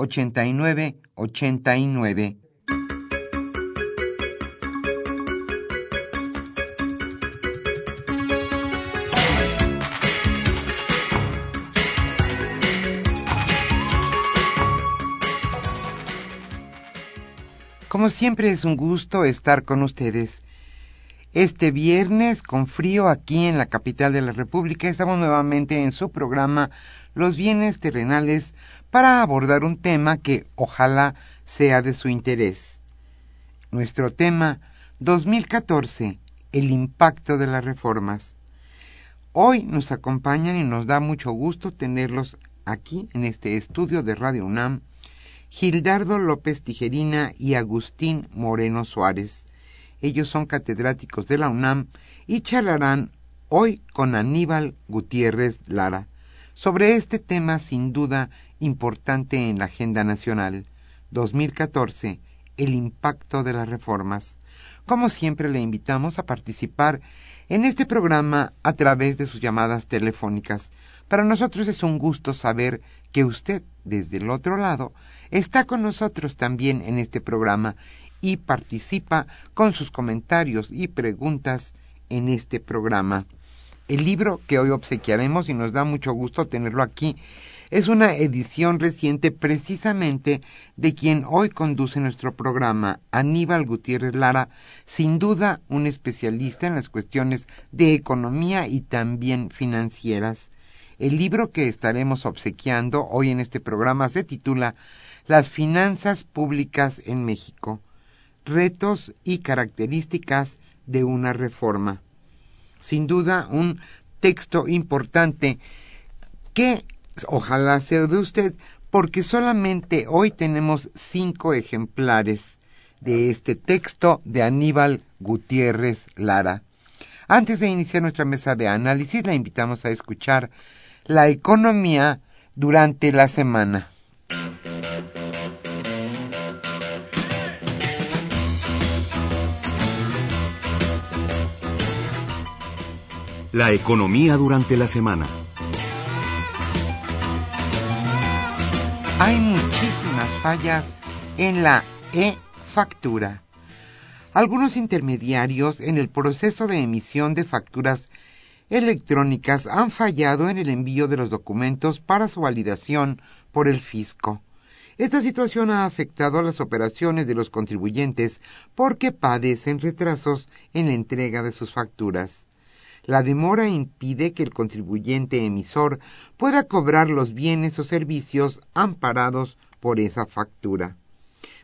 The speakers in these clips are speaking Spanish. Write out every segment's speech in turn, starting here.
8989. Como siempre es un gusto estar con ustedes. Este viernes, con frío aquí en la capital de la República, estamos nuevamente en su programa Los bienes terrenales para abordar un tema que ojalá sea de su interés. Nuestro tema 2014, el impacto de las reformas. Hoy nos acompañan y nos da mucho gusto tenerlos aquí en este estudio de Radio UNAM, Gildardo López Tijerina y Agustín Moreno Suárez. Ellos son catedráticos de la UNAM y charlarán hoy con Aníbal Gutiérrez Lara sobre este tema sin duda importante en la agenda nacional 2014, el impacto de las reformas. Como siempre le invitamos a participar en este programa a través de sus llamadas telefónicas. Para nosotros es un gusto saber que usted, desde el otro lado, está con nosotros también en este programa y participa con sus comentarios y preguntas en este programa. El libro que hoy obsequiaremos y nos da mucho gusto tenerlo aquí es una edición reciente precisamente de quien hoy conduce nuestro programa, Aníbal Gutiérrez Lara, sin duda un especialista en las cuestiones de economía y también financieras. El libro que estaremos obsequiando hoy en este programa se titula Las finanzas públicas en México, retos y características de una reforma. Sin duda un texto importante que Ojalá sea de usted, porque solamente hoy tenemos cinco ejemplares de este texto de Aníbal Gutiérrez Lara. Antes de iniciar nuestra mesa de análisis, la invitamos a escuchar la economía durante la semana. La economía durante la semana. Hay muchísimas fallas en la e-factura. Algunos intermediarios en el proceso de emisión de facturas electrónicas han fallado en el envío de los documentos para su validación por el fisco. Esta situación ha afectado a las operaciones de los contribuyentes porque padecen retrasos en la entrega de sus facturas. La demora impide que el contribuyente emisor pueda cobrar los bienes o servicios amparados por esa factura.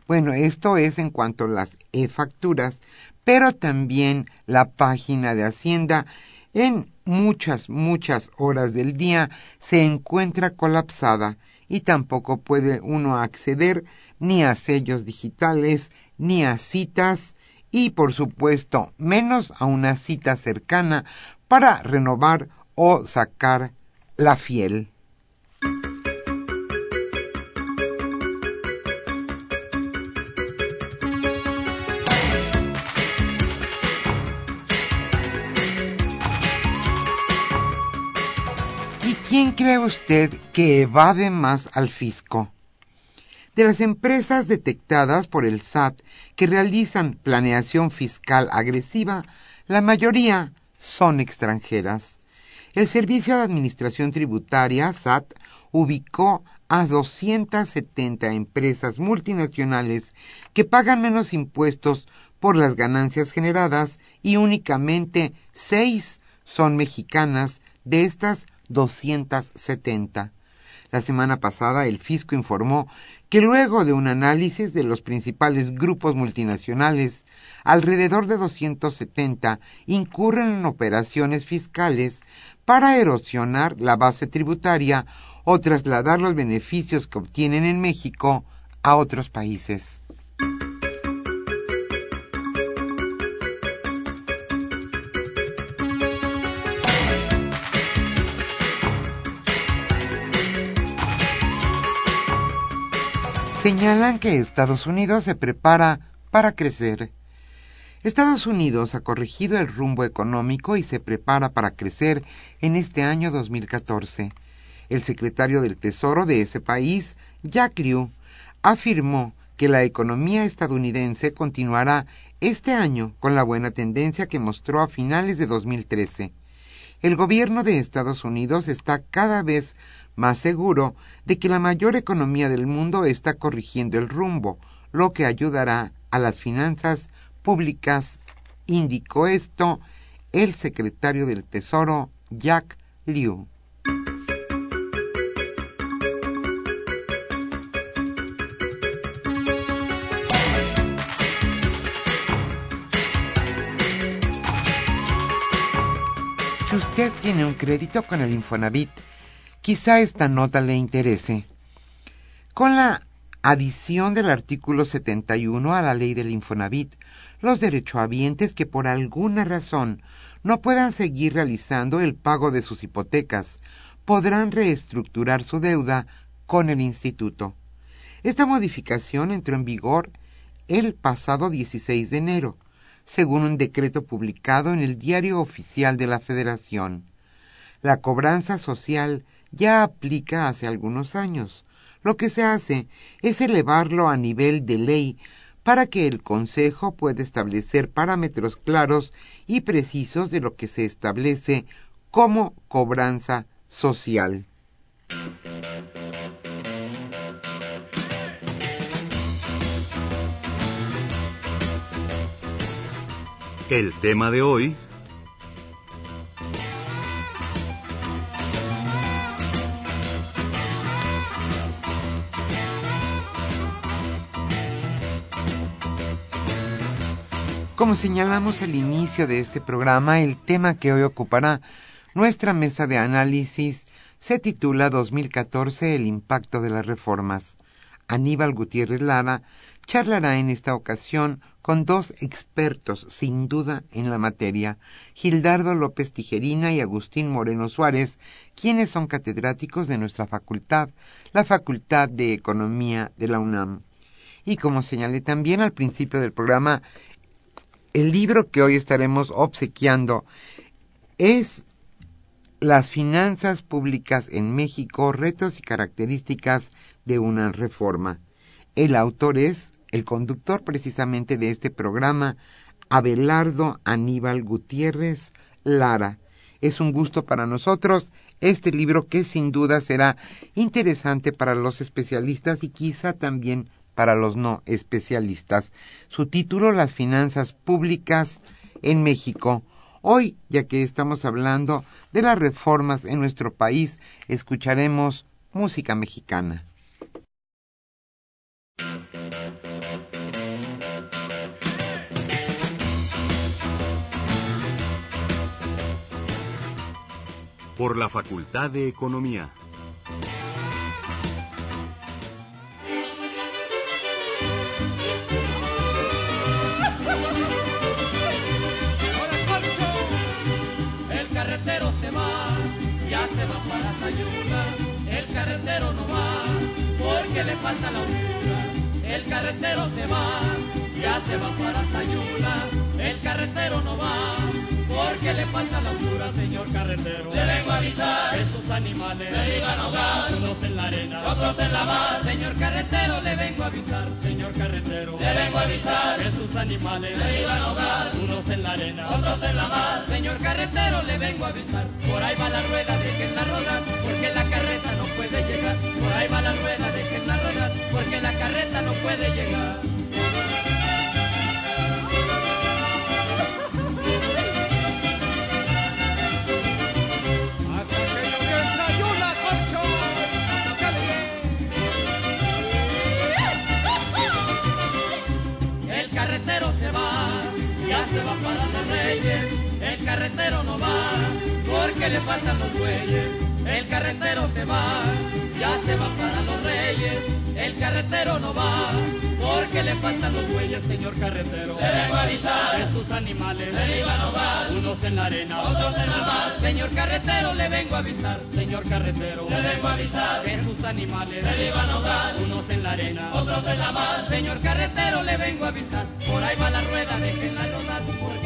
Bueno, esto es en cuanto a las e-facturas, pero también la página de Hacienda en muchas, muchas horas del día se encuentra colapsada y tampoco puede uno acceder ni a sellos digitales, ni a citas, y por supuesto menos a una cita cercana para renovar o sacar la fiel. ¿Y quién cree usted que evade más al fisco? De las empresas detectadas por el SAT que realizan planeación fiscal agresiva, la mayoría son extranjeras. El Servicio de Administración Tributaria, SAT, ubicó a 270 empresas multinacionales que pagan menos impuestos por las ganancias generadas y únicamente seis son mexicanas de estas 270. La semana pasada el fisco informó que luego de un análisis de los principales grupos multinacionales, alrededor de 270 incurren en operaciones fiscales para erosionar la base tributaria o trasladar los beneficios que obtienen en México a otros países. Señalan que Estados Unidos se prepara para crecer. Estados Unidos ha corregido el rumbo económico y se prepara para crecer en este año 2014. El secretario del Tesoro de ese país, Jack Lew, afirmó que la economía estadounidense continuará este año con la buena tendencia que mostró a finales de 2013. El gobierno de Estados Unidos está cada vez más seguro de que la mayor economía del mundo está corrigiendo el rumbo, lo que ayudará a las finanzas públicas, indicó esto el secretario del Tesoro, Jack Liu. Si usted tiene un crédito con el Infonavit, Quizá esta nota le interese. Con la adición del artículo 71 a la ley del Infonavit, los derechohabientes que por alguna razón no puedan seguir realizando el pago de sus hipotecas podrán reestructurar su deuda con el instituto. Esta modificación entró en vigor el pasado 16 de enero, según un decreto publicado en el Diario Oficial de la Federación. La cobranza social ya aplica hace algunos años. Lo que se hace es elevarlo a nivel de ley para que el Consejo pueda establecer parámetros claros y precisos de lo que se establece como cobranza social. El tema de hoy Como señalamos al inicio de este programa, el tema que hoy ocupará nuestra mesa de análisis se titula 2014 El impacto de las reformas. Aníbal Gutiérrez Lara charlará en esta ocasión con dos expertos, sin duda, en la materia, Gildardo López Tijerina y Agustín Moreno Suárez, quienes son catedráticos de nuestra facultad, la Facultad de Economía de la UNAM. Y como señalé también al principio del programa, el libro que hoy estaremos obsequiando es Las finanzas públicas en México, retos y características de una reforma. El autor es el conductor precisamente de este programa, Abelardo Aníbal Gutiérrez Lara. Es un gusto para nosotros este libro que sin duda será interesante para los especialistas y quizá también para los no especialistas. Su título, Las finanzas públicas en México. Hoy, ya que estamos hablando de las reformas en nuestro país, escucharemos música mexicana. Por la Facultad de Economía. El carretero no va porque le falta la hondura. El carretero se va, ya se va para Sayula. El carretero no va porque le falta la altura, señor carretero. Le vengo a avisar que sus animales se iban a ahogar, unos en la arena, otros en la mar. Señor carretero, le vengo a avisar, señor carretero. Le vengo a avisar que sus animales se iban a ahogar, unos en la arena, otros en la mar. Señor carretero, le vengo a avisar, por ahí va la rueda, déjenla rodar, porque la carreta no puede llegar. Por ahí va la rueda, déjenla rodar, porque la carreta no puede llegar. Hasta que yo desayuna, concho, El carretero se va, ya se va para los reyes. El carretero no va, porque le faltan los bueyes. El carretero se va, ya se va para los reyes. El carretero no va, porque le faltan los bueyes, señor carretero. A avisar que sus animales se iban a ahogar, unos en la arena, otros en la mar. Señor carretero, le vengo a avisar, señor carretero. Le vengo a avisar que sus animales se iban a ahogar, unos en la arena, otros en la mar. Señor carretero, le vengo a avisar, por ahí va la rueda, déjenla rodar, porque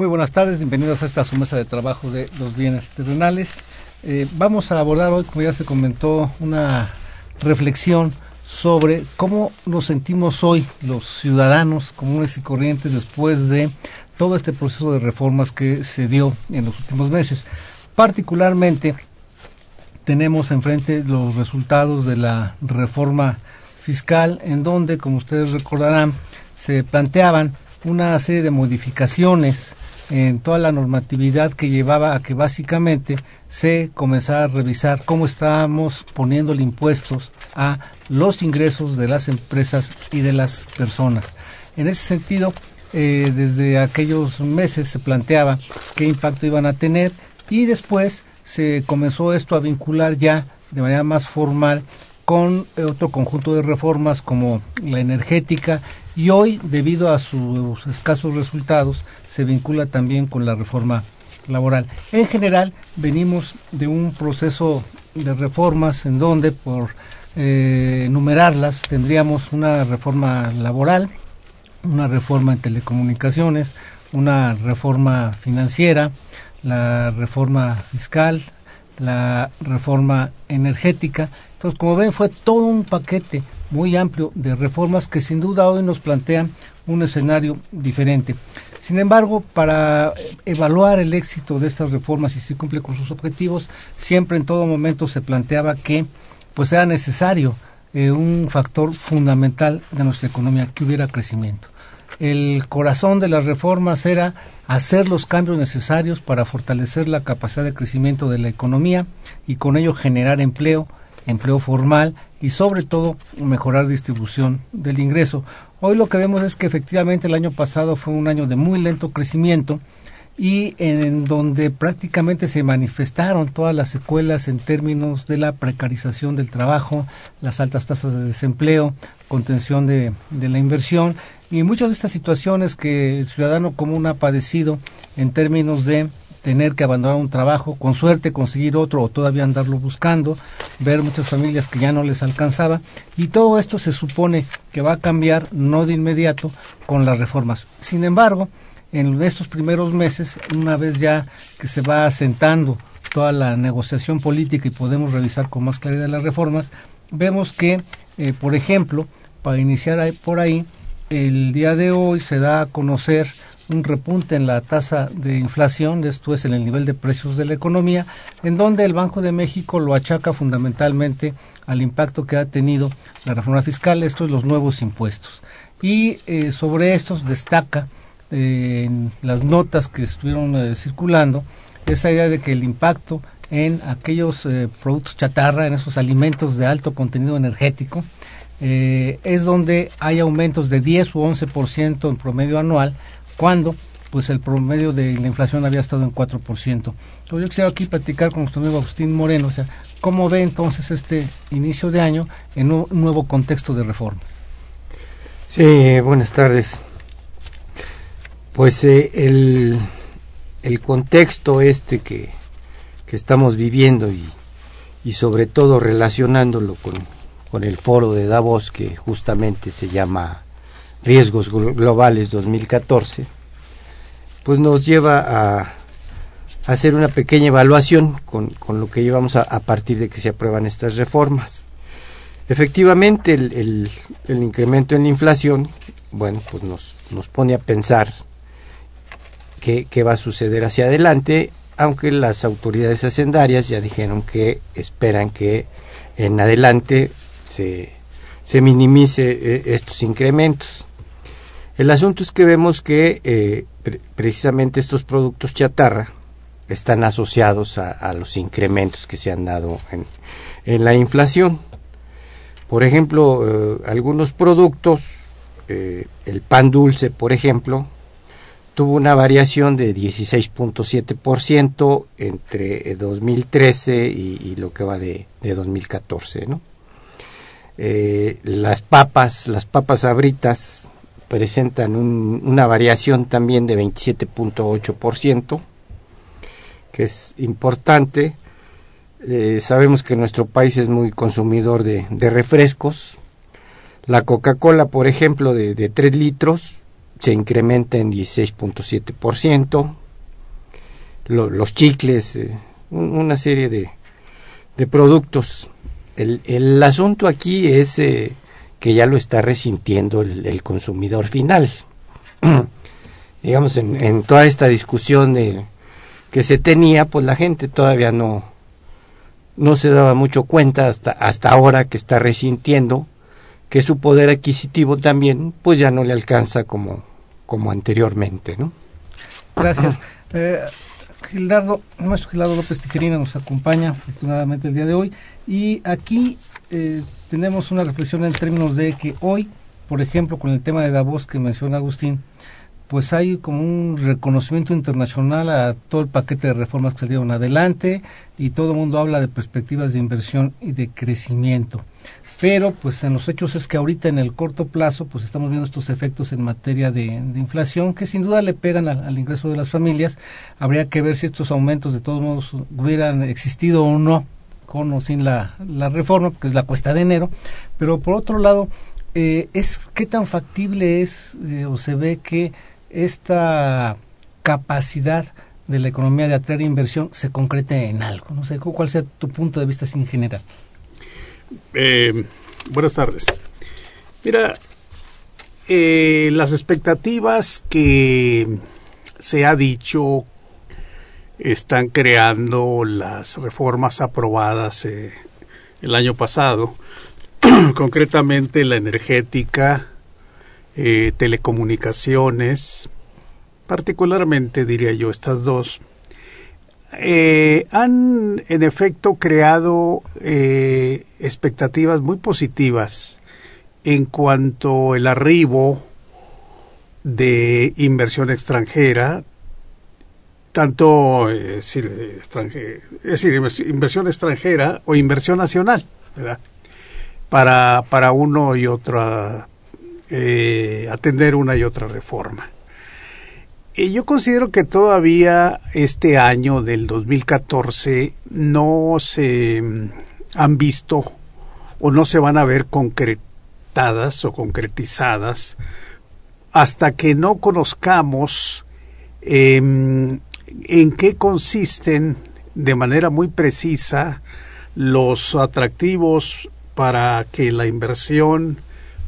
Muy buenas tardes, bienvenidos a esta su mesa de trabajo de los bienes terrenales. Eh, vamos a abordar hoy, como ya se comentó, una reflexión sobre cómo nos sentimos hoy los ciudadanos comunes y corrientes después de todo este proceso de reformas que se dio en los últimos meses. Particularmente tenemos enfrente los resultados de la reforma fiscal en donde, como ustedes recordarán, se planteaban una serie de modificaciones en toda la normatividad que llevaba a que básicamente se comenzara a revisar cómo estábamos poniéndole impuestos a los ingresos de las empresas y de las personas. En ese sentido, eh, desde aquellos meses se planteaba qué impacto iban a tener y después se comenzó esto a vincular ya de manera más formal con otro conjunto de reformas como la energética y hoy, debido a sus escasos resultados, se vincula también con la reforma laboral. En general, venimos de un proceso de reformas en donde, por eh, enumerarlas, tendríamos una reforma laboral, una reforma en telecomunicaciones, una reforma financiera, la reforma fiscal, la reforma energética. Entonces, como ven, fue todo un paquete muy amplio de reformas que sin duda hoy nos plantean un escenario diferente. Sin embargo, para evaluar el éxito de estas reformas y si cumple con sus objetivos, siempre en todo momento se planteaba que pues era necesario eh, un factor fundamental de nuestra economía, que hubiera crecimiento. El corazón de las reformas era hacer los cambios necesarios para fortalecer la capacidad de crecimiento de la economía y con ello generar empleo, empleo formal y sobre todo mejorar distribución del ingreso. Hoy lo que vemos es que efectivamente el año pasado fue un año de muy lento crecimiento y en donde prácticamente se manifestaron todas las secuelas en términos de la precarización del trabajo, las altas tasas de desempleo, contención de, de la inversión y muchas de estas situaciones que el ciudadano común ha padecido en términos de tener que abandonar un trabajo, con suerte conseguir otro o todavía andarlo buscando, ver muchas familias que ya no les alcanzaba y todo esto se supone que va a cambiar no de inmediato con las reformas. Sin embargo, en estos primeros meses, una vez ya que se va asentando toda la negociación política y podemos revisar con más claridad las reformas, vemos que, eh, por ejemplo, para iniciar por ahí, el día de hoy se da a conocer un repunte en la tasa de inflación, esto es en el nivel de precios de la economía, en donde el Banco de México lo achaca fundamentalmente al impacto que ha tenido la reforma fiscal, esto es los nuevos impuestos. Y eh, sobre estos destaca eh, en las notas que estuvieron eh, circulando esa idea de que el impacto en aquellos productos chatarra, en esos alimentos de alto contenido energético, es donde hay aumentos de 10 u 11% en promedio anual, cuando pues el promedio de la inflación había estado en 4%. Entonces yo quisiera aquí platicar con nuestro amigo Agustín Moreno, o sea, ¿cómo ve entonces este inicio de año en un nuevo contexto de reformas? Sí, buenas tardes. Pues eh, el, el contexto este que, que estamos viviendo y, y sobre todo relacionándolo con, con el foro de Davos que justamente se llama Riesgos Globales 2014, pues nos lleva a, hacer una pequeña evaluación con, con lo que llevamos a, partir de que se aprueban estas reformas. Efectivamente, el, el, el, incremento en la inflación, bueno, pues nos, nos pone a pensar qué, qué va a suceder hacia adelante, aunque las autoridades hacendarias ya dijeron que esperan que en adelante se, se minimice eh, estos incrementos. El asunto es que vemos que eh, pre precisamente estos productos chatarra están asociados a, los incrementos que se han dado en, la inflación. Por ejemplo, eh, algunos productos, eh, el pan dulce, por ejemplo, tuvo una variación de 16.7% entre 2013 y, y, lo que va de, de 2014, ¿no? Las papas, las papas abritas presentan un, una variación también de 27.8%, que es importante. Eh, sabemos que nuestro país es muy consumidor de, refrescos. La Coca-Cola, por ejemplo, de, de 3 litros, se incrementa en 16.7%. Lo, los chicles, eh, una serie de, productos. El, el, asunto aquí es eh, que ya lo está resintiendo el, consumidor final. Digamos, en, en, toda esta discusión de, que se tenía, pues la gente todavía no, no se daba mucho cuenta hasta, hasta ahora que está resintiendo que su poder adquisitivo también pues ya no le alcanza como, como anteriormente, ¿no? Gracias. Eh, Gildardo, nuestro Gildardo López Tijerina nos acompaña afortunadamente el día de hoy y aquí eh, tenemos una reflexión en términos de que hoy, por ejemplo, con el tema de Davos que menciona Agustín, pues hay como un reconocimiento internacional a todo el paquete de reformas que salieron adelante y todo el mundo habla de perspectivas de inversión y de crecimiento. Pero pues en los hechos es que ahorita en el corto plazo pues estamos viendo estos efectos en materia de, inflación que sin duda le pegan al, ingreso de las familias. Habría que ver si estos aumentos de todos modos hubieran existido o no con o sin la, la reforma, porque es la cuesta de enero. Pero por otro lado, eh, es qué tan factible es eh, o se ve que esta capacidad de la economía de atraer inversión se concrete en algo. No sé cuál sea tu punto de vista en general. Eh, buenas tardes. Mira, las expectativas que se ha dicho están creando las reformas aprobadas eh, el año pasado, concretamente la energética, eh, telecomunicaciones, particularmente diría yo estas dos, eh, han en efecto creado expectativas muy positivas en cuanto el arribo de inversión extranjera, tanto eh, es, decir, inversión extranjera o inversión nacional, ¿verdad? Para, para uno y otra, eh, atender una y otra reforma. Y yo considero que todavía este año del 2014 no se han visto o no se van a ver concretadas o concretizadas hasta que no conozcamos eh, en qué consisten de manera muy precisa los atractivos para que la inversión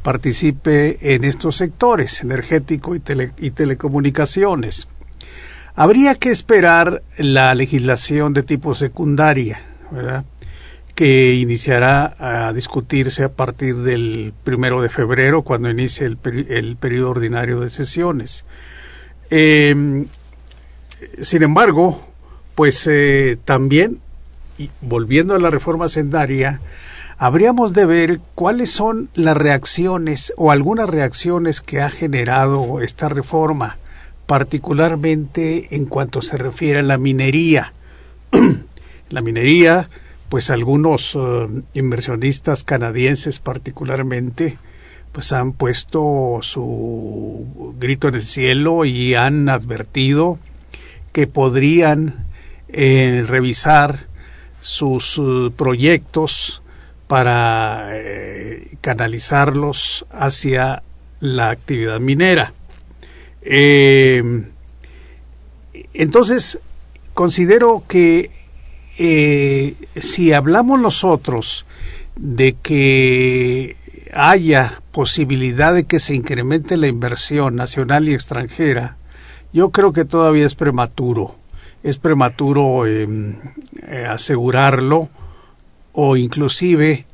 participe en estos sectores, energético y, tele, y, telecomunicaciones. Habría que esperar la legislación de tipo secundaria, ¿verdad? que iniciará a discutirse a partir del primero de febrero, cuando inicie el, el periodo ordinario de sesiones. Eh, sin embargo, pues eh, también, y volviendo a la reforma sendaria, habríamos de ver cuáles son las reacciones o algunas reacciones que ha generado esta reforma, particularmente en cuanto se refiere a la minería. la minería, pues algunos eh, inversionistas canadienses particularmente, pues han puesto su grito en el cielo y han advertido que podrían eh, revisar sus eh, proyectos para eh, canalizarlos hacia la actividad minera. entonces, considero que si hablamos nosotros de que haya posibilidad de que se incremente la inversión nacional y extranjera, yo creo que todavía es prematuro. Es prematuro em, eh, asegurarlo o inclusive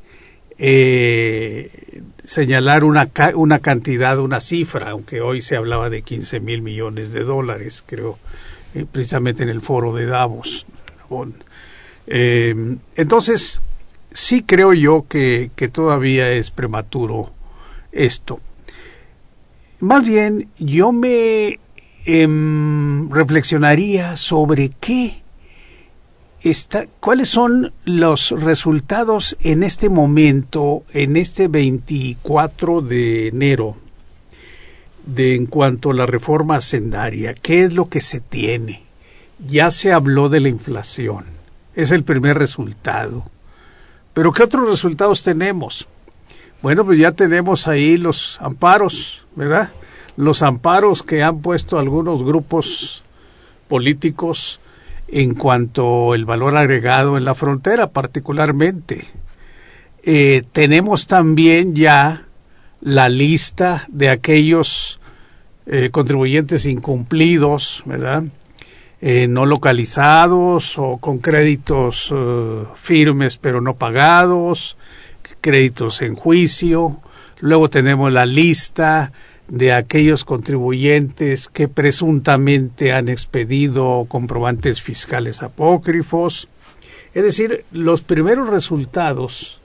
eh, señalar una, una cantidad, una cifra, aunque hoy se hablaba de 15 mil millones de dólares, creo, eh, precisamente en el foro de Davos. Em, entonces, sí creo yo que, que todavía es prematuro esto. Más bien, yo me Em, reflexionaría sobre qué está, cuáles son los resultados en este momento, en este 24 de enero, de en cuanto a la reforma hacendaria, qué es lo que se tiene. Ya se habló de la inflación, es el primer resultado. Pero ¿qué otros resultados tenemos? Bueno, pues ya tenemos ahí los amparos, ¿verdad? Los amparos que han puesto algunos grupos políticos en cuanto al valor agregado en la frontera particularmente. Eh, tenemos también ya la lista de aquellos eh, contribuyentes incumplidos, ¿verdad? Eh, no localizados o con créditos firmes pero no pagados, créditos en juicio. Luego tenemos la lista de aquellos contribuyentes que presuntamente han expedido comprobantes fiscales apócrifos. Es decir, los primeros resultados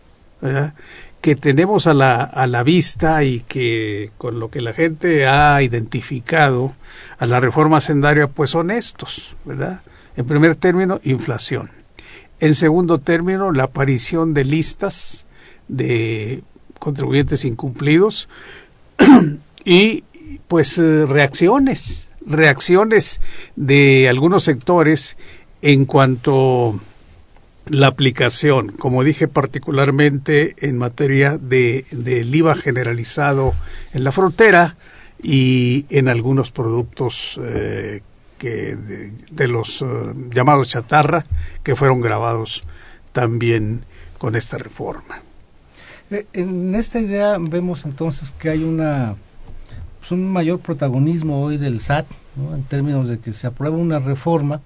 que tenemos a la, a la vista y que con lo que la gente ha identificado a la reforma sendaria pues son estos, ¿verdad? En primer término, inflación. En segundo término, la aparición de listas de contribuyentes incumplidos y pues eh, reacciones, reacciones de algunos sectores en cuanto la aplicación, como dije particularmente en materia de del IVA generalizado en la frontera y en algunos productos eh, que de, los eh, llamados chatarra que fueron grabados también con esta reforma. En esta idea vemos entonces que hay una pues, un mayor protagonismo hoy del SAT, en términos de que se aprueba una reforma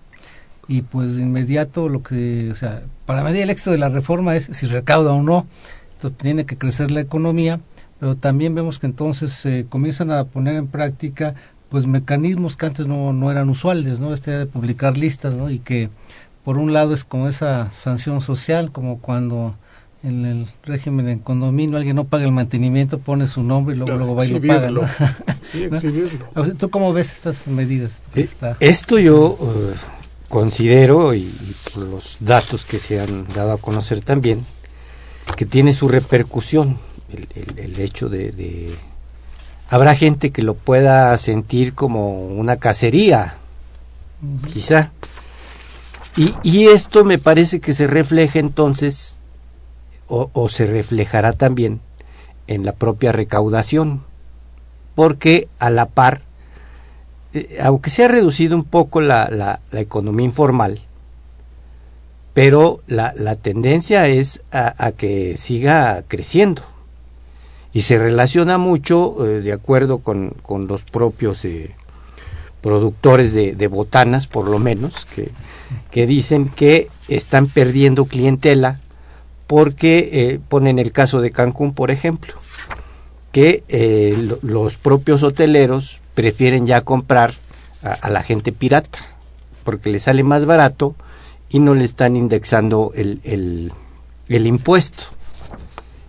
y pues de inmediato lo que, o sea, para medir el éxito de la reforma es si recauda o no, entonces tiene que crecer la economía, pero también vemos que entonces se comienzan a poner en práctica pues mecanismos que antes no, no eran usuales, ¿no? Este de publicar listas, ¿no? Y que por un lado es como esa sanción social, como cuando en el régimen en condominio alguien no paga el mantenimiento, pone su nombre y luego, luego va y lo paga. ¿no? Sí, exhibirlo. ¿Tú cómo ves estas medidas? Eh, esto yo eh, considero, y, por los datos que se han dado a conocer también, que tiene su repercusión el, el, hecho de, de, Habrá gente que lo pueda sentir como una cacería, quizá. Y, y esto me parece que se refleja entonces o, se reflejará también en la propia recaudación, porque a la par, eh, aunque se ha reducido un poco la, la, economía informal, pero la, la tendencia es a, que siga creciendo. Y se relaciona mucho, eh, de acuerdo con, con los propios eh, productores de, de, botanas, por lo menos, que, que dicen que están perdiendo clientela porque eh, ponen el caso de Cancún, por ejemplo, que eh, los propios hoteleros prefieren ya comprar a, la gente pirata, porque le sale más barato y no le están indexando el, el, impuesto.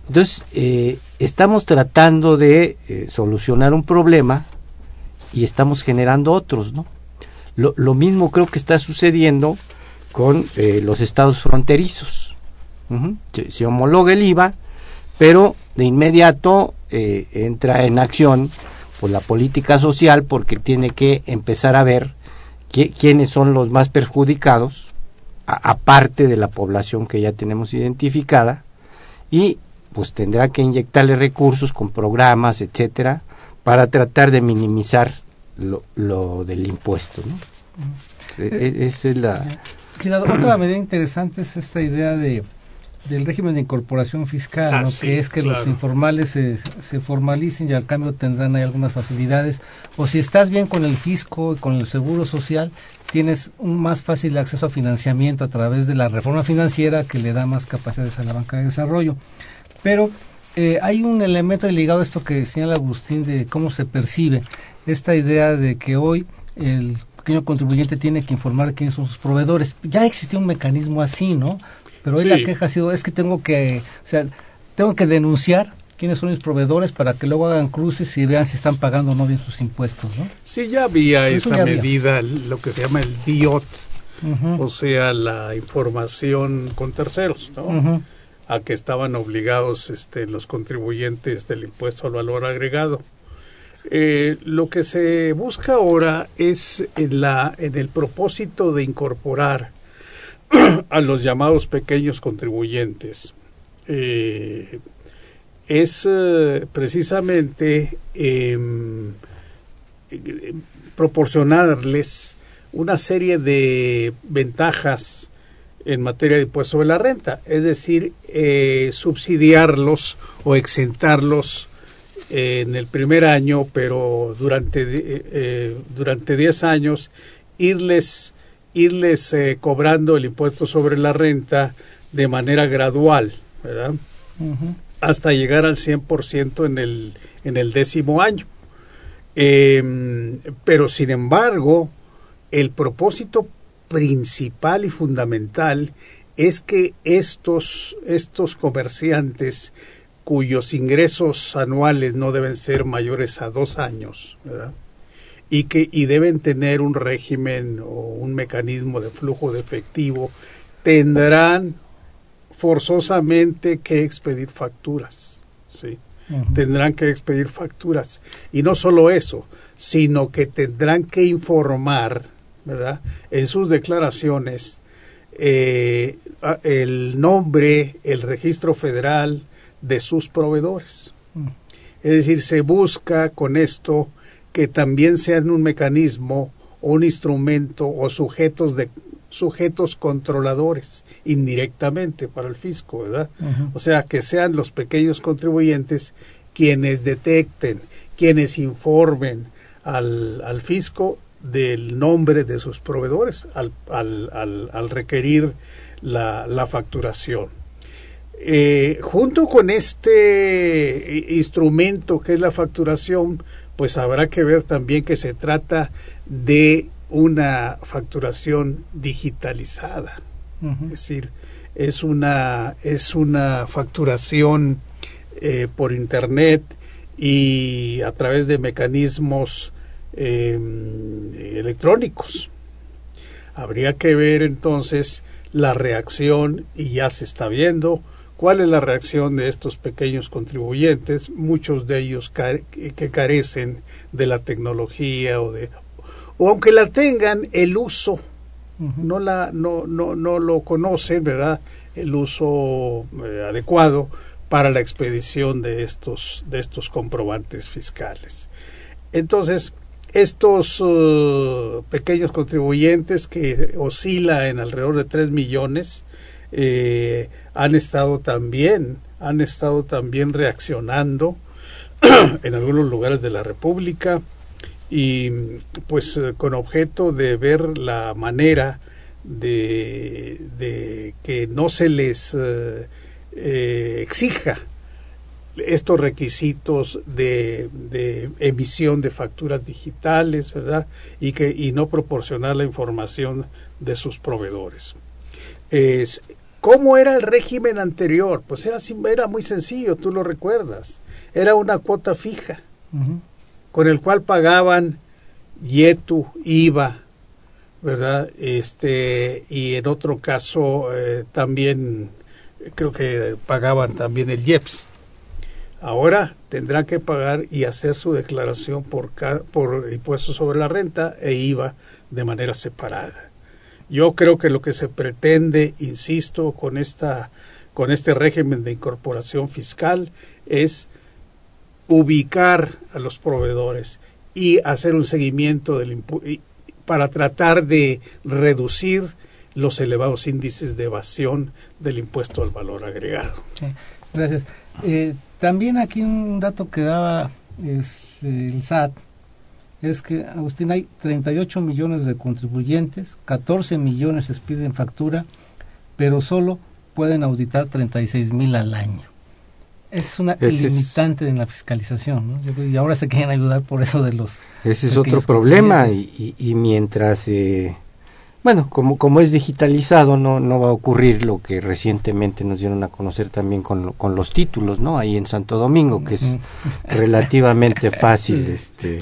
Entonces, eh, estamos tratando de solucionar un problema y estamos generando otros, ¿no? Lo, lo mismo creo que está sucediendo con los estados fronterizos. Ujú. se, se homologa el IVA, pero de inmediato eh, entra en acción pues, la política social porque tiene que empezar a ver qui- quiénes son los más perjudicados, aparte de la población que ya tenemos identificada, y pues tendrá que inyectarle recursos con programas, etcétera, para tratar de minimizar lo, lo del impuesto. ¿no? E- e- Esa es la... Que la otra medida interesante es esta idea de del régimen de incorporación fiscal, Ah, ¿no? sí, que es que los informales se, se formalicen y al cambio tendrán ahí algunas facilidades. O si estás bien con el fisco y con el seguro social, tienes un más fácil acceso a financiamiento a través de la reforma financiera que le da más capacidades a la banca de desarrollo. Pero eh, hay un elemento ligado a esto que señala Agustín de cómo se percibe esta idea de que hoy el pequeño contribuyente tiene que informar quiénes son sus proveedores. Ya existía un mecanismo así, ¿no? Pero hoy Sí. la queja ha sido, es que tengo que, o sea, tengo que denunciar quiénes son mis proveedores para que luego hagan cruces y vean si están pagando o no bien sus impuestos, ¿no? Sí, ya había Eso esa ya había. medida, lo que se llama el BIOT, Ujú, o sea, la información con terceros, ¿no? a que estaban obligados este, los contribuyentes del impuesto al valor agregado. Eh, lo que se busca ahora es en, la, en el propósito de incorporar a los llamados pequeños contribuyentes. Eh, es eh, precisamente em, proporcionarles una serie de ventajas en materia de impuesto de la renta, es decir, eh, subsidiarlos o exentarlos en el primer año, pero durante eh, durante 10 años irles irles eh, cobrando el impuesto sobre la renta de manera gradual, ¿verdad? Hasta llegar al 100% en el, en el décimo año. Eh, pero sin embargo, el propósito principal y fundamental es que estos, estos comerciantes cuyos ingresos anuales no deben ser mayores a dos años, ¿verdad? Y que y deben tener un régimen o un mecanismo de flujo de efectivo, tendrán forzosamente que expedir facturas, ¿sí? Tendrán que expedir facturas. Y no solo eso, sino que tendrán que informar, ¿verdad? En sus declaraciones eh, el nombre, el registro federal de sus proveedores. Es decir, se busca con esto que también sean un mecanismo o un instrumento o sujetos de sujetos controladores indirectamente para el fisco, ¿verdad? O sea, que sean los pequeños contribuyentes quienes detecten, quienes informen al, al fisco del nombre de sus proveedores al, al, al, al requerir la, la facturación. Eh, junto con este i- instrumento que es la facturación, pues habrá que ver también que se trata de una facturación digitalizada. Es decir, es una, es una facturación eh, por Internet y a través de mecanismos eh, electrónicos. Habría que ver entonces la reacción, y ya se está viendo, cuál es la reacción de estos pequeños contribuyentes, muchos de ellos que carecen de la tecnología o de o aunque la tengan el uso no la no no no lo conocen verdad el uso eh, adecuado para la expedición de estos de estos comprobantes fiscales. Entonces estos eh, pequeños contribuyentes que oscila en alrededor de 3 millones eh, han estado también han estado también reaccionando en algunos lugares de la República y pues eh, con objeto de ver la manera de, que no se les eh, exija estos requisitos de, de emisión de facturas digitales, ¿verdad? Y que y no proporcionar la información de sus proveedores. Es, ¿Cómo era el régimen anterior? Pues era, era muy sencillo, tú lo recuerdas. Era una cuota fija, con el cual pagaban YETU, IVA, ¿verdad? Este, y en otro caso eh, también creo que pagaban también el IEPS. Ahora tendrán que pagar y hacer su declaración por, por impuestos sobre la renta e IVA de manera separada. Yo creo que lo que se pretende, insisto, con esta con este régimen de incorporación fiscal es ubicar a los proveedores y hacer un seguimiento del para tratar de reducir los elevados índices de evasión del impuesto al valor agregado. gracias. Eh, también aquí un dato que daba el SAT es que, Agustín, hay 38 millones de contribuyentes, 14 millones expiden factura, pero solo pueden auditar 36 mil al año. Es una limitante en la fiscalización, ¿no? y ahora se quieren ayudar por eso de los... Ese es otro problema, y, y, mientras... Eh, bueno, como, como es digitalizado, no, no va a ocurrir lo que recientemente nos dieron a conocer también con, con los títulos, ¿no? Ahí en Santo Domingo, que es relativamente fácil. este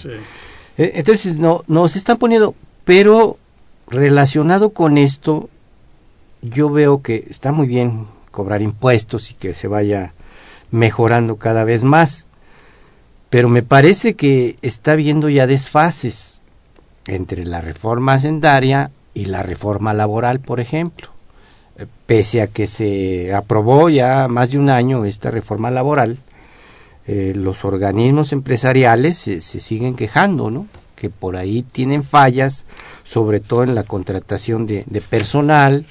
Entonces, no, nos están poniendo, pero relacionado con esto, yo veo que está muy bien cobrar impuestos y que se vaya mejorando cada vez más, pero me parece que está habiendo ya desfases entre la reforma hacendaria y la reforma laboral, por ejemplo. Eh, pese a que se aprobó ya más de un año esta reforma laboral, eh, los organismos empresariales se, siguen quejando, ¿no? Que por ahí tienen fallas, sobre todo en la contratación de, personal,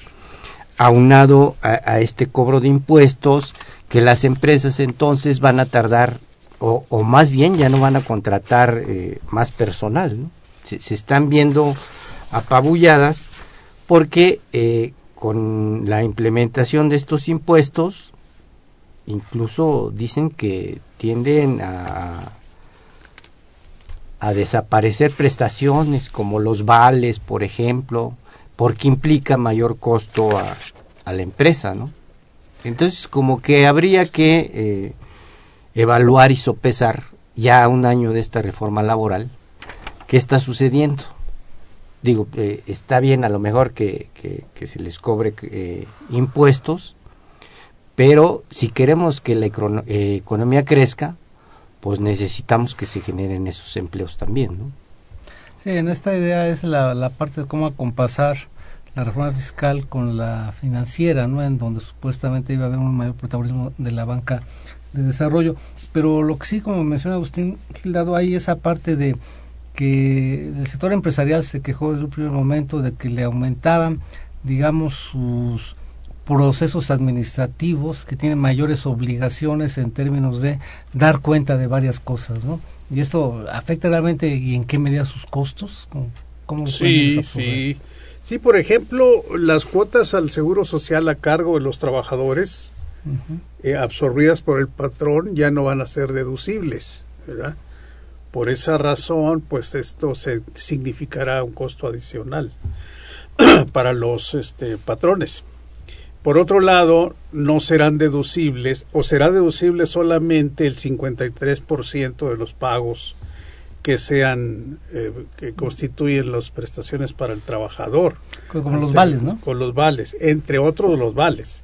aunado a, este cobro de impuestos, que las empresas entonces van a tardar, o, o más bien ya no van a contratar eh, más personal, ¿no? se están viendo apabulladas porque eh, con la implementación de estos impuestos incluso dicen que tienden a, a desaparecer prestaciones como los vales, por ejemplo, porque implica mayor costo a, a la empresa, ¿no? Entonces, como que habría que eh, evaluar y sopesar ya un año de esta reforma laboral qué está sucediendo digo, eh, está bien a lo mejor que, que, se les cobre eh, impuestos, pero si queremos que la eh, economía crezca, pues necesitamos que se generen esos empleos también, ¿no? Sí, en esta idea es la, la parte de cómo acompasar la reforma fiscal con la financiera, ¿no? En donde supuestamente iba a haber un mayor protagonismo de la banca de desarrollo. Pero lo que sí, como menciona Agustín Gildardo, hay esa parte de que el sector empresarial se quejó desde un primer momento de que le aumentaban, digamos, sus procesos administrativos, que tienen mayores obligaciones en términos de dar cuenta de varias cosas, ¿no? Y esto afecta realmente y en qué medida sus costos. ¿Cómo, sí, sí. Sí, por ejemplo, las cuotas al seguro social a cargo de los trabajadores eh, absorbidas por el patrón ya no van a ser deducibles, ¿verdad? Por esa razón, pues esto se significará un costo adicional para los este, patrones. Por otro lado, no serán deducibles o será deducible solamente el 53% de los pagos que sean eh, que constituyen las prestaciones para el trabajador. Como los vales, ¿no? Con los vales, entre otros los vales.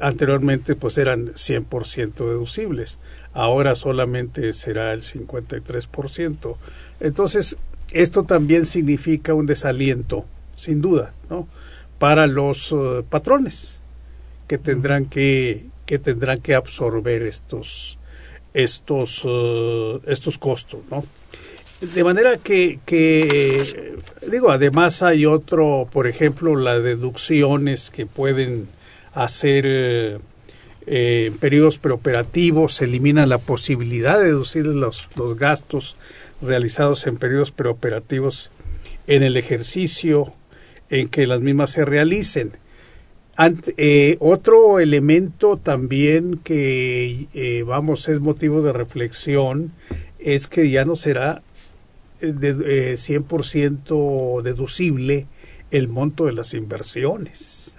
Anteriormente pues eran 100% deducibles ahora solamente será el 53%. Entonces, esto también significa un desaliento, sin duda, ¿no? Para los eh, patrones que tendrán que que tendrán que absorber estos estos uh, estos costos, ¿no? De manera que, que digo, además hay otro, por ejemplo, las deducciones que pueden hacer eh, eh, en periodos preoperativos se elimina la posibilidad de deducir los, los gastos realizados en periodos preoperativos en el ejercicio en que las mismas se realicen. Eh, otro elemento también que eh, vamos es motivo de reflexión es que ya no será de, 100% deducible el monto de las inversiones.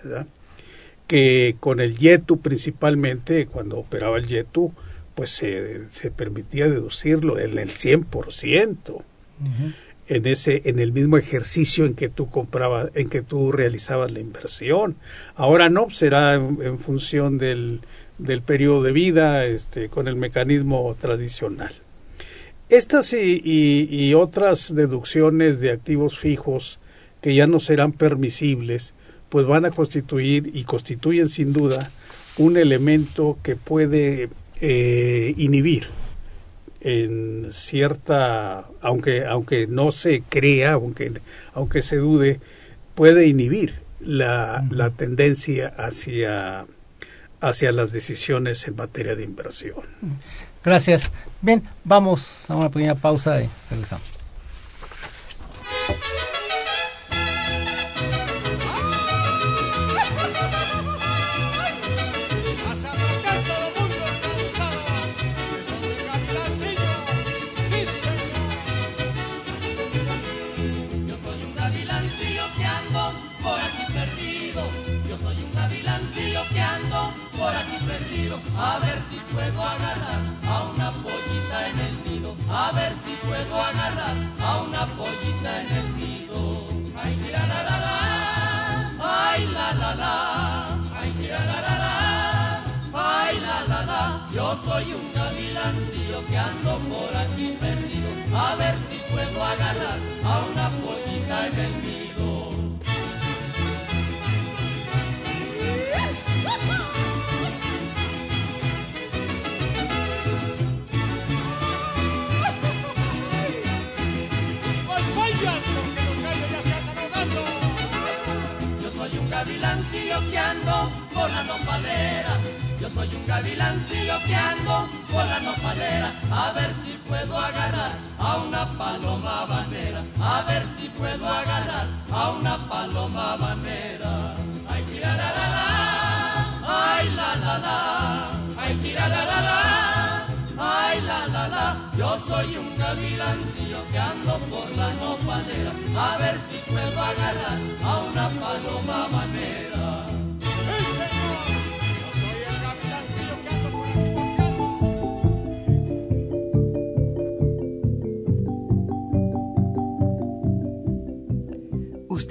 que con el YETU principalmente, cuando operaba el YETU, pues se, se permitía deducirlo en el 100%. En ese en el mismo ejercicio en que tú comprabas en que tú realizabas la inversión. Ahora no, será en, función del, del periodo de vida este con el mecanismo tradicional. Estas y, otras deducciones de activos fijos que ya no serán permisibles, pues van a constituir y constituyen sin duda un elemento que puede eh, inhibir en cierta, aunque, aunque no se crea, aunque, aunque se dude, puede inhibir la, la tendencia hacia, hacia las decisiones en materia de inversión. Gracias. Bien, vamos a una pequeña pausa y regresamos. Puedo agarrar a una pollita en el nido. Ay, mira la la la, ay la la la, ay mira la la la, ay la la la. Yo soy un gavilancillo que ando por aquí perdido, a ver si puedo agarrar a una pollita en el nido. Gavilancillo que ando por la nopalera. Yo soy un gavilancillo que ando por la nopalera. A ver si puedo agarrar a una paloma banera. A ver si puedo agarrar a una paloma banera. Ay, mira la la la. Ay, la la la. Ay, mira la la la. Ay, la la la. Yo soy un gavilancillo que ando por la nopalera, a ver si puedo agarrar a una paloma manera.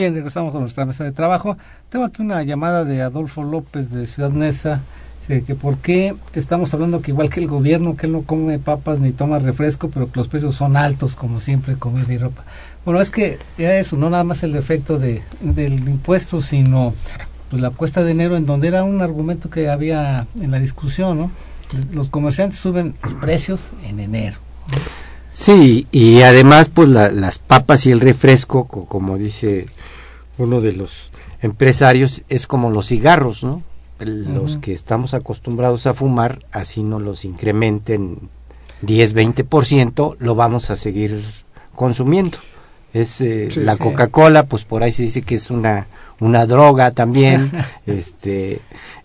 Bien, regresamos a nuestra mesa de trabajo. Tengo aquí una llamada de Adolfo López de Ciudad Neza que por qué estamos hablando que igual que el gobierno, que él no come papas ni toma refresco, pero que los precios son altos, como siempre, comida y ropa. Bueno, es que era eso, no nada más el efecto de, del impuesto, sino pues la cuesta de enero, en donde era un argumento que había en la discusión, ¿no? Los comerciantes suben los precios en enero. Sí, y además, pues las papas y el refresco, como dice uno de los empresarios, es como los cigarros, ¿no? los que estamos acostumbrados a fumar, así no los incrementen 10, 20%, lo vamos a seguir consumiendo. Es eh, la Coca-Cola, pues por ahí se dice que es una una droga también, este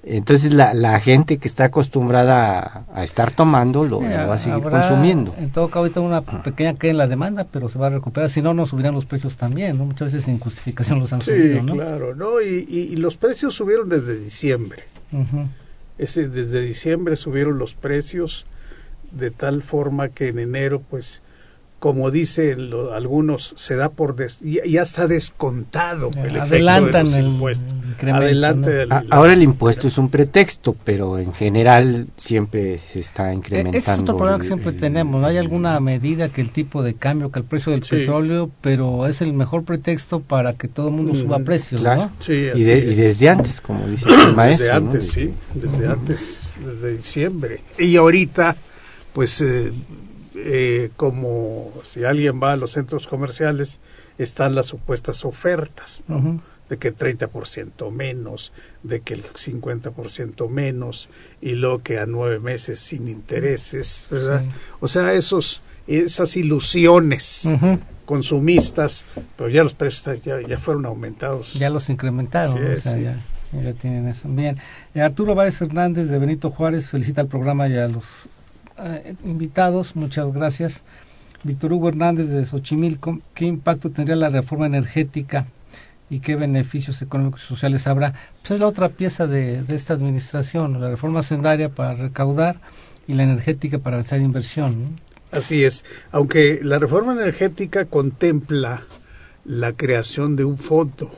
entonces la, la gente que está acostumbrada a, estar tomando lo, va a seguir consumiendo. En todo caso, ahorita una pequeña caída en la demanda, pero se va a recuperar, si no, no subirán los precios también, ¿no? Muchas veces sin justificación los han subido, ¿no? claro, ¿no? Y, y, los precios subieron desde diciembre. Ese, desde diciembre subieron los precios de tal forma que en enero, pues, como dicen algunos, se da por ya, está descontado el Adelantan efecto el Adelante Ahora el impuesto es un pretexto, pero en general siempre se está incrementando. Ese es otro problema que siempre tenemos. ¿no? Hay alguna medida que el tipo de cambio, que el precio del petróleo, pero es el mejor pretexto para que todo el mundo suba precios, ¿no? Sí, y, desde antes, como dice el maestro. Desde antes, sí, desde antes, desde diciembre. Y ahorita, pues... Eh, eh, como si alguien va a los centros comerciales, están las supuestas ofertas de que 30% menos, de que el 50% menos, y luego que a nueve meses sin intereses, ¿verdad? O sea, esos, esas ilusiones consumistas, pero ya los precios ya, ya, fueron aumentados. Ya los incrementaron, o sea, ya, ya, tienen eso. Bien, eh, Arturo Báez Hernández de Benito Juárez felicita al programa y a los eh, invitados, muchas gracias. Víctor Hugo Hernández de Xochimilco, ¿qué impacto tendría la reforma energética y qué beneficios económicos y sociales habrá? Pues es la otra pieza de, de esta administración, la reforma sendaria para recaudar y la energética para hacer inversión. Así es, aunque la reforma energética contempla la creación de un fondo,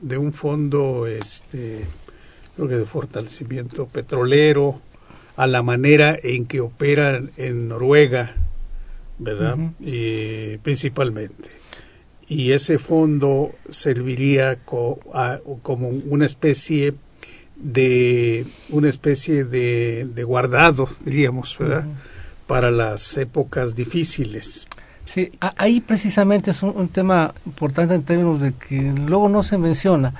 de un fondo, este, creo que de fortalecimiento petrolero, a la manera en que operan en Noruega, ¿verdad? Uh -huh. y, principalmente. Y ese fondo serviría co a, como una especie de una especie de, de guardado, diríamos, ¿verdad? Uh -huh. Para las épocas difíciles. Sí, ahí precisamente es un, un, tema importante en términos de que luego no se menciona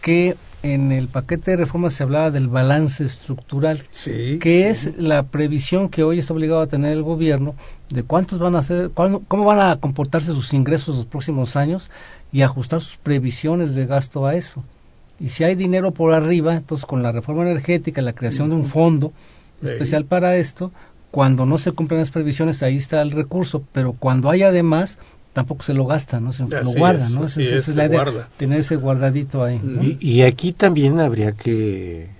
que en el paquete de reformas se hablaba del balance estructural, sí, que sí. es la previsión que hoy está obligado a tener el gobierno de cuántos van a ser, cuándo, cómo van a comportarse sus ingresos los próximos años y ajustar sus previsiones de gasto a eso. Y si hay dinero por arriba, entonces con la reforma energética, la creación de un fondo especial para esto, cuando no se cumplen las previsiones, ahí está el recurso, pero cuando hay además, tampoco se lo gasta, ¿no? Se así lo guarda, es, ¿no? Esa es, es la idea, guarda. tener ese guardadito ahí. ¿no? Y, y, aquí también habría que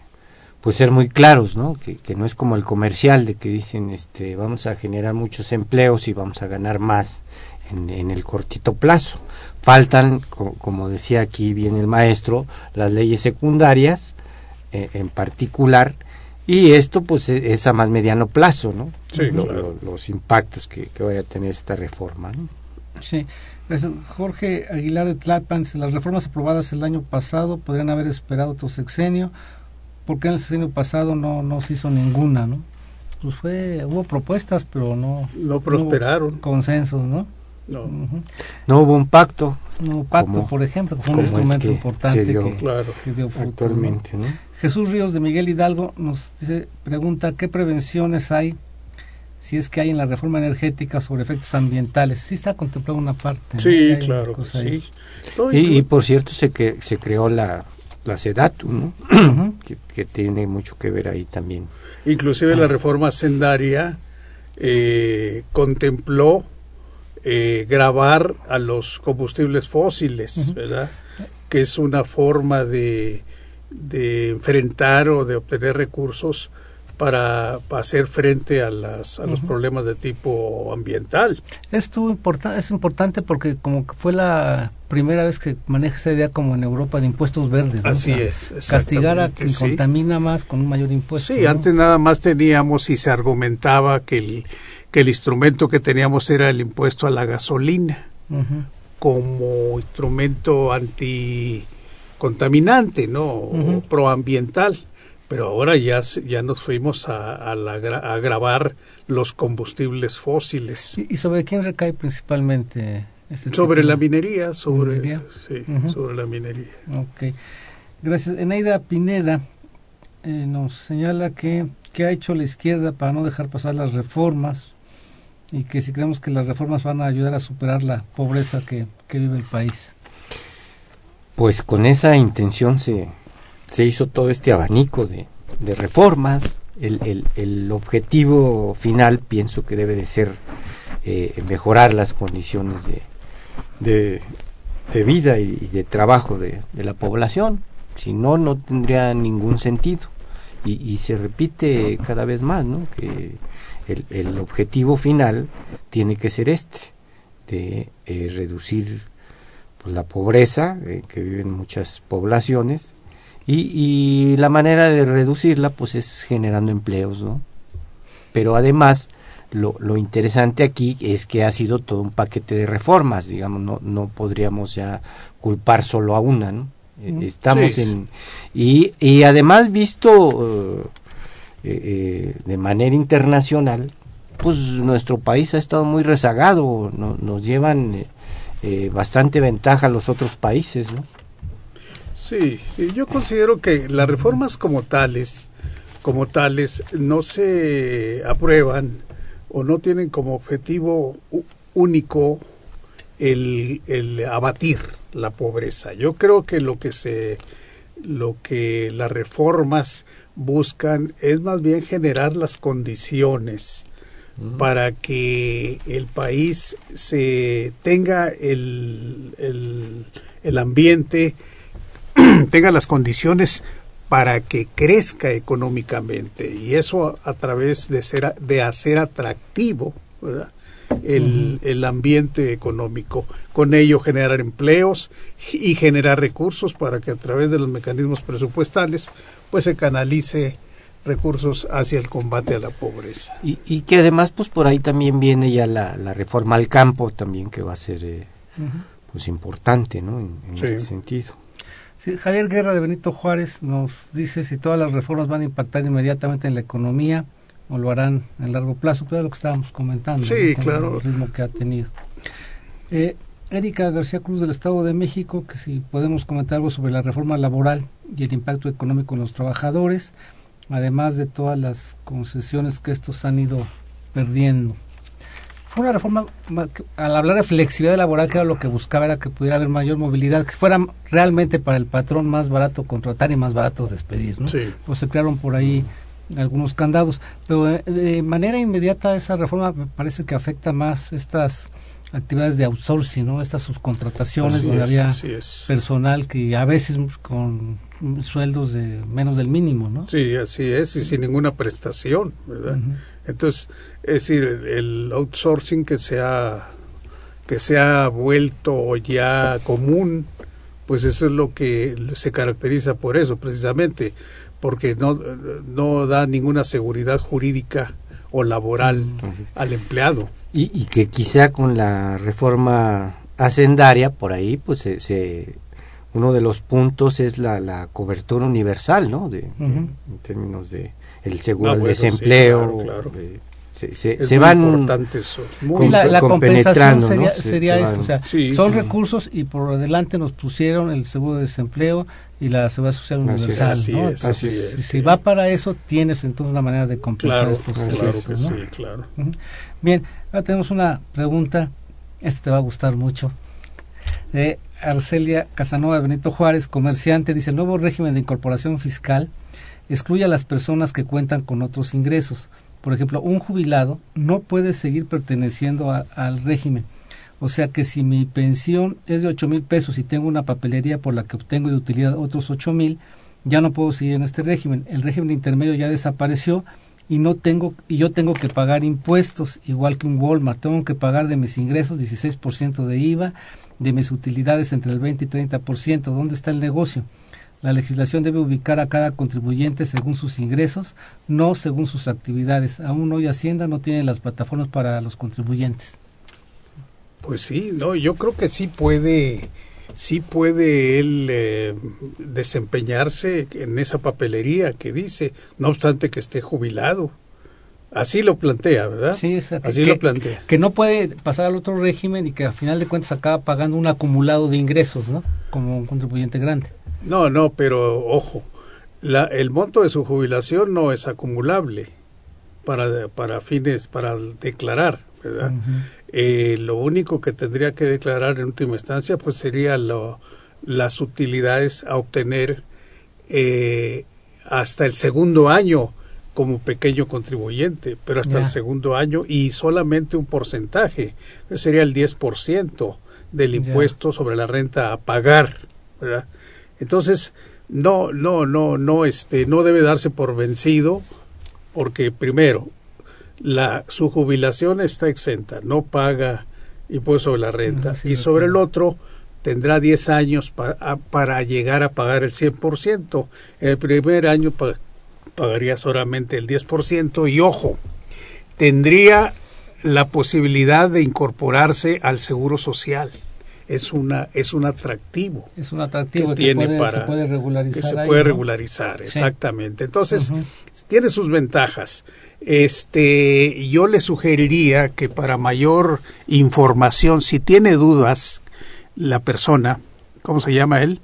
pues ser muy claros, ¿no? Que, que, no es como el comercial de que dicen, este, vamos a generar muchos empleos y vamos a ganar más en, en el cortito plazo. Faltan, como, como, decía aquí bien el maestro, las leyes secundarias, eh, en particular, y esto pues es a más mediano plazo, ¿no? Sí, lo, claro. lo, los impactos que, que, vaya a tener esta reforma, ¿no? Sí, gracias. Jorge Aguilar de Tlalpan, las reformas aprobadas el año pasado podrían haber esperado otro sexenio, porque en el sexenio pasado no, no se hizo ninguna, ¿no? Pues fue, hubo propuestas, pero no, no prosperaron. No consensos, ¿no? No. Uh -huh. no hubo un pacto. No hubo pacto, como, por ejemplo, que fue un instrumento que importante dio, que, claro, que, dio fruto. Actualmente, ¿no? Jesús Ríos de Miguel Hidalgo nos dice, pregunta, ¿qué prevenciones hay si es que hay en la reforma energética sobre efectos ambientales. Sí está contemplado una parte. Sí, ¿no? claro. Sí. No, y, y, por cierto, se, que, se creó la, la SEDATU, ¿no? Uh -huh. que, que, tiene mucho que ver ahí también. Inclusive ah. la reforma sendaria eh, contempló eh, grabar a los combustibles fósiles, uh -huh. ¿verdad? Que es una forma de, de enfrentar o de obtener recursos para, hacer frente a, las, a los uh -huh. problemas de tipo ambiental. Esto importa, es importante porque como que fue la primera vez que maneja esa idea como en Europa de impuestos verdes. ¿no? Así o sea, es. Castigar a quien sí. contamina más con un mayor impuesto. Sí, ¿no? antes nada más teníamos y se argumentaba que el, que el instrumento que teníamos era el impuesto a la gasolina uh -huh. como instrumento anticontaminante, ¿no? Uh -huh. proambiental pero ahora ya, ya nos fuimos a, a, la, a grabar los combustibles fósiles. ¿Y, ¿Y, sobre quién recae principalmente? Este sobre tipo? la minería, sobre, ¿Minería? Sí, uh -huh. sobre la minería. Ok, gracias. Eneida Pineda eh, nos señala que, que ha hecho la izquierda para no dejar pasar las reformas y que si creemos que las reformas van a ayudar a superar la pobreza que, que vive el país. Pues con esa intención se, se hizo todo este abanico de, reformas. El, objetivo final pienso que debe de ser eh, mejorar las condiciones de, vida y, de trabajo de, la población. Si no, no tendría ningún sentido. Y, se repite cada vez más, ¿no? Que el, el objetivo final tiene que ser este, de eh, reducir pues, la pobreza eh, que viven muchas poblaciones y, y, la manera de reducirla pues es generando empleos, ¿no? Pero además lo, lo, interesante aquí es que ha sido todo un paquete de reformas, digamos, no, no podríamos ya culpar solo a una, ¿no? Mm, Estamos sí. en... Y, y además visto uh, eh, de manera internacional, pues nuestro país ha estado muy rezagado, no, nos llevan eh, bastante ventaja a los otros países, ¿no? Sí, sí, yo considero que las reformas como tales, como tales, no se aprueban o no tienen como objetivo único el, el abatir la pobreza. Yo creo que lo que se lo que las reformas buscan es más bien generar las condiciones para que el país se tenga el, el, el ambiente, tenga las condiciones para que crezca económicamente y eso a, través de ser de hacer atractivo El, el, ambiente económico con ello generar empleos y generar recursos para que a través de los mecanismos presupuestales pues se canalice recursos hacia el combate a la pobreza. Y, y que además, pues por ahí también viene ya la, la reforma al campo, también que va a ser eh, pues importante, ¿no? En, en Sí. este sentido. Sí, Javier Guerra de Benito Juárez nos dice si todas las reformas van a impactar inmediatamente en la economía o lo harán en largo plazo, pero es lo que estábamos comentando. Sí, claro. El ritmo que ha tenido. Eh, Erika García Cruz del Estado de México, que si podemos comentar algo sobre la reforma laboral y el impacto económico en los trabajadores, además de todas las concesiones que estos han ido perdiendo. Fue una reforma, al hablar de flexibilidad laboral, que era lo que buscaba, era que pudiera haber mayor movilidad, que fuera realmente para el patrón más barato contratar y más barato despedir, ¿no? Sí. Pues se crearon por ahí algunos candados, pero eh, de manera inmediata esa reforma me parece que afecta más estas actividades de outsourcing, ¿no? Estas subcontrataciones Así donde es, había personal que a veces con sueldos de menos del mínimo, ¿no? Sí, así es, y sin ninguna prestación, ¿verdad? Ujú. Entonces, es decir, el outsourcing que se ha, que se ha vuelto ya común, pues eso es lo que se caracteriza por eso, precisamente, porque no, no da ninguna seguridad jurídica o laboral al empleado. Y, y que quizá con la reforma hacendaria, por ahí, pues se, se- uno de los puntos es la, la cobertura universal, ¿no? De. En términos de el seguro al bueno, sí, desempleo. claro, claro. de- se se, Es se muy van importante eso, muy Y la, la compensación ¿no? sería, Se- sería se esto, o sea, Sí. son recursos y por adelante nos pusieron el seguro de desempleo y la seguridad social Así es, universal, así ¿no? es, Entonces, así es, si, sí. si va para eso, tienes entonces una manera de compensar Claro, estos claro recursos, que ¿no? sí, claro. Bien, ahora tenemos una pregunta, esta te va a gustar mucho, de Arcelia Casanova de Benito Juárez, comerciante, dice, el nuevo régimen de incorporación fiscal excluye a las personas que cuentan con otros ingresos. Por ejemplo, un jubilado no puede seguir perteneciendo al régimen. O sea que si mi pensión es de ocho mil pesos y tengo una papelería por la que obtengo de utilidad otros ocho mil, ya no puedo seguir en este régimen. El régimen intermedio ya desapareció y no tengo y yo tengo que pagar impuestos igual que un Walmart. Tengo que pagar de mis ingresos 16% de IVA, de mis utilidades entre el 20 y 30%. ¿Dónde está el negocio? La legislación debe ubicar a cada contribuyente según sus ingresos, no según sus actividades. Aún hoy Hacienda no tiene las plataformas para los contribuyentes. Pues sí, no, yo creo que sí puede, sí puede él eh, desempeñarse en esa papelería que dice, no obstante que esté jubilado. Así lo plantea, ¿verdad? Sí, o sea, que- Así que- lo plantea. Que no puede pasar al otro régimen y que a final de cuentas acaba pagando un acumulado de ingresos, ¿no? Como un contribuyente grande. No, no, pero ojo, la, el monto de su jubilación no es acumulable para, para fines, para declarar, ¿verdad? Eh, lo único que tendría que declarar en última instancia pues sería lo, las utilidades a obtener eh, hasta el segundo año como pequeño contribuyente, pero hasta el segundo año y solamente un porcentaje, sería el 10% del impuesto sobre la renta a pagar, ¿verdad? Entonces, no, no, no, no, este, no debe darse por vencido, porque primero, la, su jubilación está exenta, no paga impuesto sobre la renta, Ah, sí, y sobre el otro tendrá 10 años pa- a- para llegar a pagar el 100%. En el primer año pa- pagaría solamente el 10% y ojo, tendría la posibilidad de incorporarse al seguro social. Es una es un atractivo Es un atractivo que que, tiene puede, para se puede regularizar. que se ahí, puede regularizar exactamente entonces tiene sus ventajas este yo le sugeriría que para mayor información si tiene dudas la persona cómo se llama él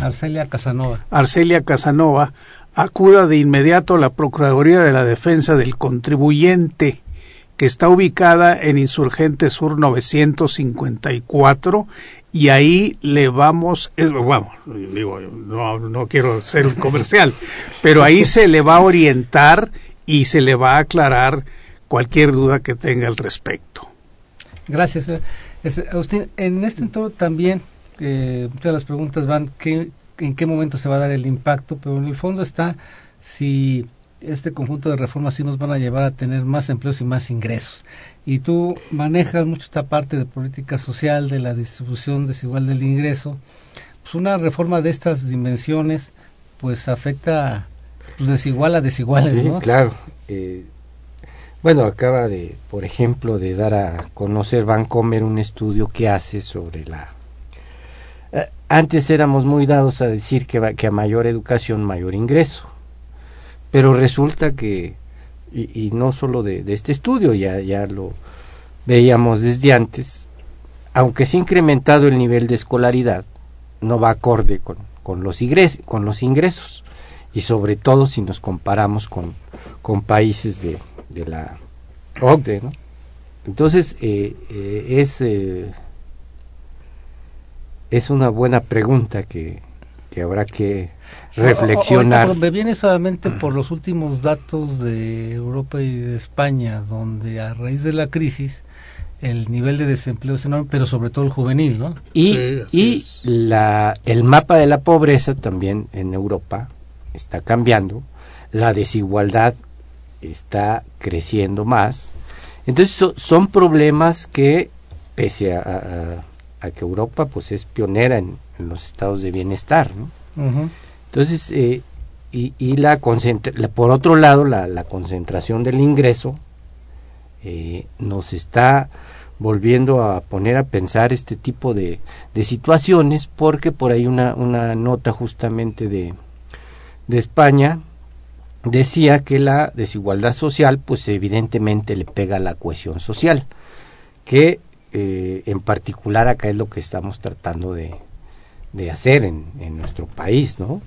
Arcelia Casanova. Arcelia Casanova, acuda de inmediato a la Procuraduría de la Defensa del Contribuyente, que está ubicada en Insurgente Sur 954 y ahí le vamos, es, vamos, digo, no, no quiero ser un comercial, pero ahí se le va a orientar y se le va a aclarar cualquier duda que tenga al respecto. Gracias. Este, Agustín, en este entorno también, eh, muchas de las preguntas van ¿qué, en qué momento se va a dar el impacto, pero en el fondo está si este conjunto de reformas sí nos van a llevar a tener más empleos y más ingresos. Y tú manejas mucho esta parte de política social, de la distribución desigual del ingreso. Pues una reforma de estas dimensiones, pues afecta pues desigual a desiguales, sí, claro. Eh, bueno, acaba de, por ejemplo, de dar a conocer Vancomer un estudio que hace sobre la... Eh, antes éramos muy dados a decir que, que a mayor educación, mayor ingreso. Pero resulta que, y, no solo de, este estudio, ya, ya lo veíamos desde antes, aunque se ha incrementado el nivel de escolaridad, no va acorde con, con, los, ingres, con los ingresos. Y sobre todo si nos comparamos con, con países de, de la OCDE. Entonces, eh, eh, es, es una buena pregunta que, que habrá que reflexionar. O, o, me viene solamente por los últimos datos de Europa y de España, donde a raíz de la crisis el nivel de desempleo es enorme, pero sobre todo el juvenil, ¿no? Y, sí, y la, el mapa de la pobreza también en Europa está cambiando, la desigualdad está creciendo más. Entonces so, son problemas que, pese a, a, a, que Europa pues es pionera en, en, los estados de bienestar, ¿no? Uh -huh. Entonces, eh, y, y la, la, por otro lado, la, la concentración del ingreso eh, nos está volviendo a poner a pensar este tipo de, de situaciones, porque por ahí una, una nota justamente de, de España decía que la desigualdad social pues evidentemente le pega a la cohesión social que eh, en particular acá es lo que estamos tratando de, de hacer en, en, nuestro país no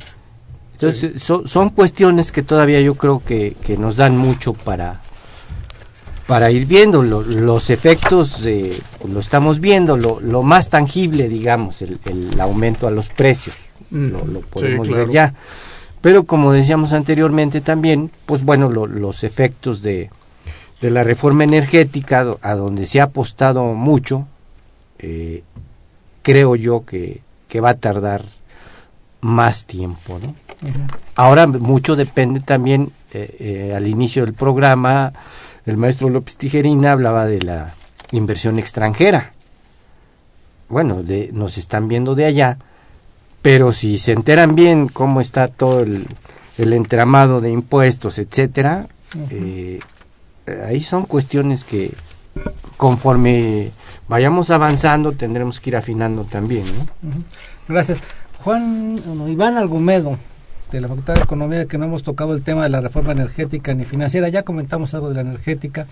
entonces sí. so, son cuestiones que todavía yo creo que, que nos dan mucho para para ir viendo. Lo, los efectos de, lo estamos viendo lo, lo más tangible digamos el, el, aumento a los precios. Mm, lo, lo, podemos sí, claro. ver ya. Pero como decíamos anteriormente también, pues bueno, lo, los efectos de, de, la reforma energética, a donde se ha apostado mucho, eh, creo yo que, que, va a tardar más tiempo. ¿no? Uh -huh. Ahora mucho depende también, eh, eh, al inicio del programa, el maestro López Tijerina hablaba de la inversión extranjera. Bueno, de, nos están viendo de allá pero si se enteran bien cómo está todo el, el entramado de impuestos, etcétera, uh -huh. Ahí son cuestiones que conforme vayamos avanzando tendremos que ir afinando también. ¿no? Gracias. Juan no, Iván Argumedo, de la Facultad de Economía, que no hemos tocado el tema de la reforma energética ni financiera, ya comentamos algo de la energética,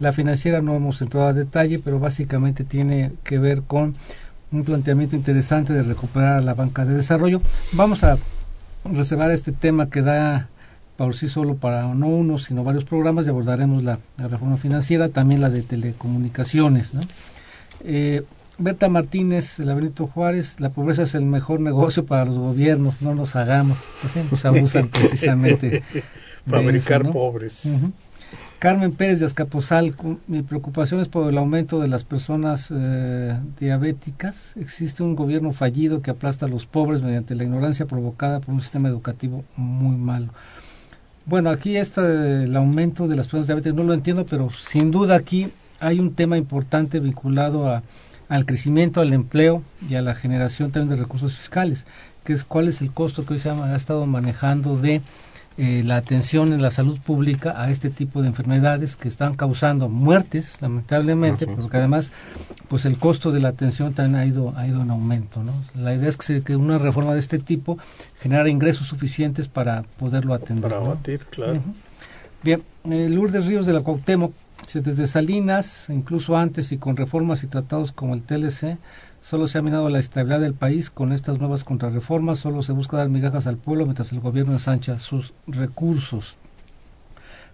la financiera no hemos entrado a detalle, pero básicamente tiene que ver con un planteamiento interesante de recuperar la banca de desarrollo. Vamos a reservar este tema que da por sí solo para no uno, sino varios programas y abordaremos la, la reforma financiera, también la de telecomunicaciones. ¿no? Eh, Berta Martínez, la Benito Juárez, la pobreza es el mejor negocio para los gobiernos, no nos hagamos, nos abusan precisamente. Fabricar eso, ¿no? pobres. Uh -huh. Carmen Pérez de Azcapotzalco, mi preocupación es por el aumento de las personas eh, diabéticas. Existe un gobierno fallido que aplasta a los pobres mediante la ignorancia provocada por un sistema educativo muy malo. Bueno, aquí está el aumento de las personas diabéticas, no lo entiendo, pero sin duda aquí hay un tema importante vinculado a, al crecimiento, al empleo y a la generación también de recursos fiscales, que es cuál es el costo que hoy se ha, ha estado manejando de eh, la atención en la salud pública a este tipo de enfermedades que están causando muertes, lamentablemente, porque además pues el costo de la atención también ha ido, ha ido en aumento. ¿no? La idea es que, se, que una reforma de este tipo genera ingresos suficientes para poderlo atender. Para abatir, ¿no? claro. Bien, eh, Lourdes Ríos de la Cuauhtémoc, desde Salinas, incluso antes y con reformas y tratados como el TLC, solo se ha minado la estabilidad del país. Con estas nuevas contrarreformas solo se busca dar migajas al pueblo mientras el gobierno ensancha sus recursos.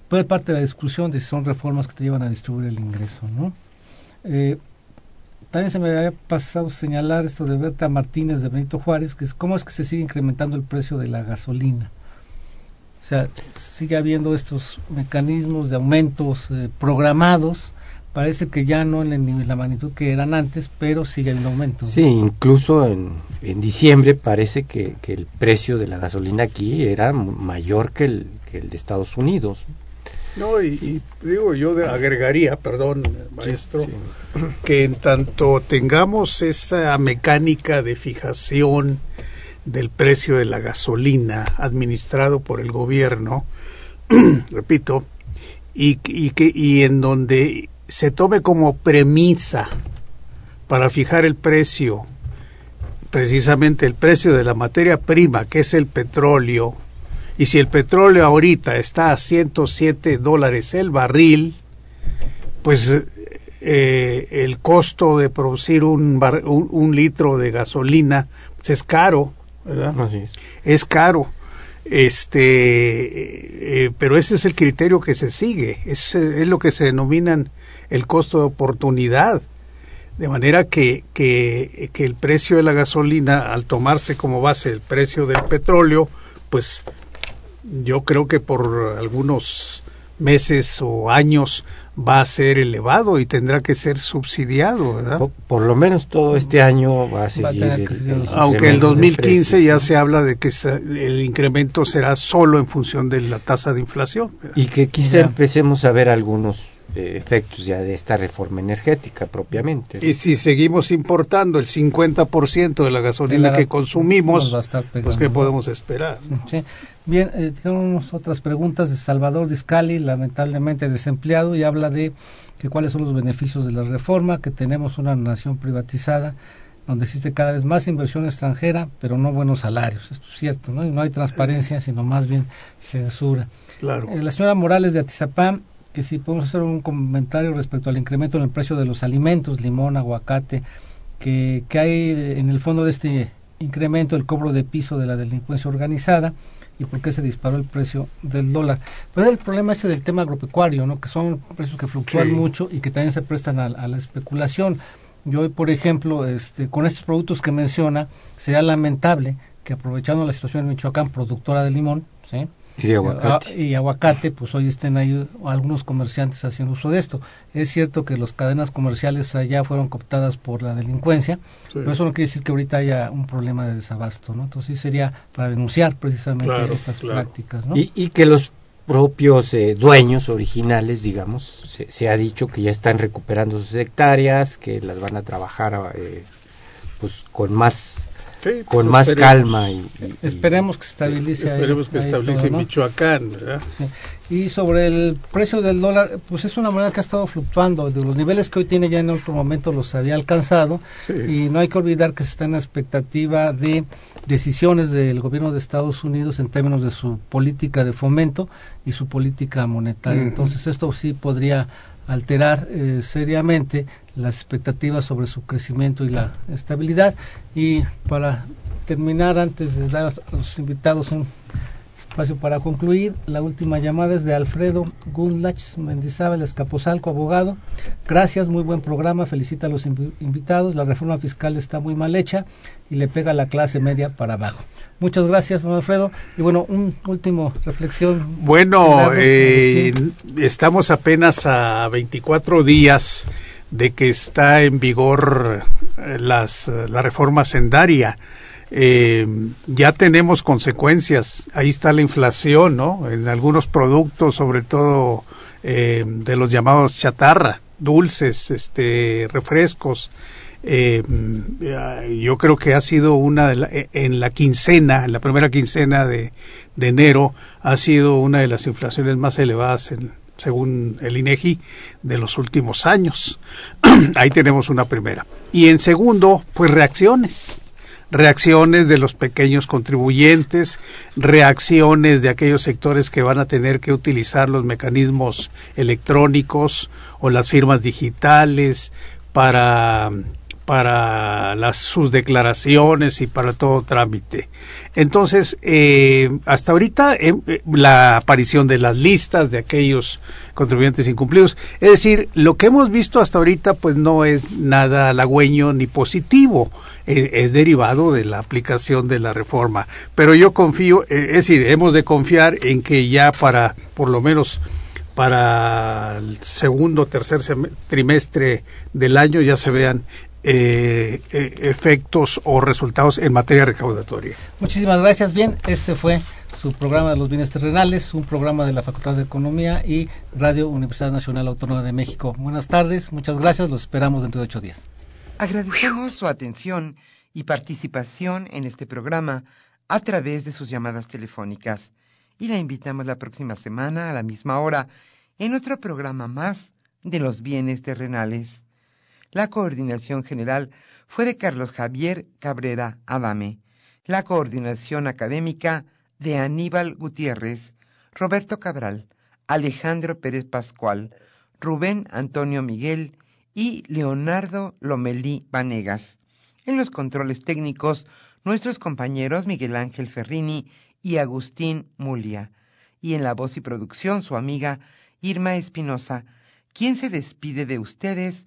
Puede parte de la discusión de si son reformas que te llevan a distribuir el ingreso, ¿no? Eh, también se me había pasado señalar esto de Berta Martínez de Benito Juárez, que es cómo es que se sigue incrementando el precio de la gasolina. O sea, sigue habiendo estos mecanismos de aumentos eh, programados. Parece que ya no en la magnitud que eran antes, pero sigue habiendo aumento. Sí, incluso en, en diciembre parece que, que, el precio de la gasolina aquí era mayor que el, que el de Estados Unidos. No, y, y digo, yo agregaría, perdón, maestro, sí, sí. que en tanto tengamos esa mecánica de fijación del precio de la gasolina administrado por el gobierno, repito, y, que, y en donde se tome como premisa para fijar el precio, precisamente el precio de la materia prima, que es el petróleo, y si el petróleo ahorita está a 107 dólares el barril, pues eh, el costo de producir un, bar, un, un, litro de gasolina pues es caro, ¿verdad? Así es. es caro. Este, eh, pero ese es el criterio que se sigue, es, es lo que se denominan el costo de oportunidad. De manera que, que, que el precio de la gasolina, al tomarse como base el precio del petróleo, pues yo creo que por algunos meses o años va a ser elevado y tendrá que ser subsidiado, ¿verdad? Por, por lo menos todo este año va a seguir. Va a el, el, aunque el 2015 ya se habla de que el incremento será solo en función de la tasa de inflación. ¿verdad? Y que quizá empecemos a ver algunos efectos ya de esta reforma energética propiamente. Y si seguimos importando el 50% de la gasolina la, que consumimos, pues ¿qué podemos esperar? Sí. Bien, eh, tenemos otras preguntas de Salvador Discali, lamentablemente desempleado, y habla de que cuáles son los beneficios de la reforma, que tenemos una nación privatizada donde existe cada vez más inversión extranjera, pero no buenos salarios. Esto es cierto, ¿no? Y no hay transparencia, sino más bien censura. Claro. Eh, la señora Morales de Atizapán que si podemos hacer un comentario respecto al incremento en el precio de los alimentos, limón, aguacate, que, que hay en el fondo de este incremento el cobro de piso de la delincuencia organizada y por qué se disparó el precio del dólar. Pero es el problema este del tema agropecuario, ¿no? que son precios que fluctúan sí. mucho y que también se prestan a, a, la especulación. Yo hoy, por ejemplo, este, con estos productos que menciona, sería lamentable que aprovechando la situación en Michoacán, productora de limón, ¿sí? Y aguacate. y aguacate, pues hoy estén ahí algunos comerciantes haciendo uso de esto. Es cierto que las cadenas comerciales allá fueron cooptadas por la delincuencia, sí. pero eso no quiere decir que ahorita haya un problema de desabasto, ¿no? Entonces sí sería para denunciar precisamente claro, estas claro. prácticas, ¿no? Y, y, que los propios eh, dueños originales, digamos, se, se, ha dicho que ya están recuperando sus hectáreas, que las van a trabajar eh, pues con más Sí, con pues más esperemos, calma. Y, y, esperemos que estabilice. Sí, esperemos que ahí estabilice todo, ¿no? Michoacán, ¿verdad? Sí. Y sobre el precio del dólar, pues es una moneda que ha estado fluctuando. De los niveles que hoy tiene ya en otro momento los había alcanzado. Y no hay que olvidar que se está en la expectativa de decisiones del gobierno de Estados Unidos en términos de su política de fomento y su política monetaria. Uh -huh. Entonces esto sí podría alterar eh, seriamente las expectativas sobre su crecimiento y la estabilidad. Y para terminar, antes de dar a los invitados un espacio para concluir, la última llamada es de Alfredo Gundlach Mendizábal Escaposalco, abogado. Gracias, muy buen programa, felicita a los inv invitados. La reforma fiscal está muy mal hecha y le pega a la clase media para abajo. Muchas gracias, don Alfredo. Y bueno, un último reflexión. Bueno, eh, estamos apenas a 24 días de que está en vigor las, la reforma sendaria. Eh, ya tenemos consecuencias. Ahí está la inflación, ¿no? En algunos productos, sobre todo eh, de los llamados chatarra, dulces, este, refrescos. Eh, yo creo que ha sido una de la, en la quincena, en la primera quincena de, de, enero, ha sido una de las inflaciones más elevadas en, según el INEGI de los últimos años. Ahí tenemos una primera. Y en segundo, pues reacciones reacciones de los pequeños contribuyentes, reacciones de aquellos sectores que van a tener que utilizar los mecanismos electrónicos o las firmas digitales para para las, sus declaraciones y para todo trámite. Entonces, eh, hasta ahorita eh, eh, la aparición de las listas de aquellos contribuyentes incumplidos, es decir, lo que hemos visto hasta ahorita pues no es nada halagüeño ni positivo, es derivado de la aplicación de la reforma. Pero yo confío, es decir, hemos de confiar en que ya para por lo menos para el segundo tercer trimestre del año ya se vean eh, eh, efectos o resultados en materia recaudatoria. Muchísimas gracias. Bien, este fue su programa de los bienes terrenales, un programa de la Facultad de Economía y Radio Universidad Nacional Autónoma de México. Buenas tardes, muchas gracias, los esperamos dentro de ocho días. Agradecemos su atención y participación en este programa a través de sus llamadas telefónicas y la invitamos la próxima semana a la misma hora en otro programa más de los bienes terrenales. La coordinación general fue de Carlos Javier Cabrera Adame. La coordinación académica de Aníbal Gutiérrez, Roberto Cabral, Alejandro Pérez Pascual, Rubén Antonio Miguel y Leonardo Lomelí Vanegas. En los controles técnicos, nuestros compañeros Miguel Ángel Ferrini y Agustín Mulia. Y en la voz y producción, su amiga Irma Espinosa, quien se despide de ustedes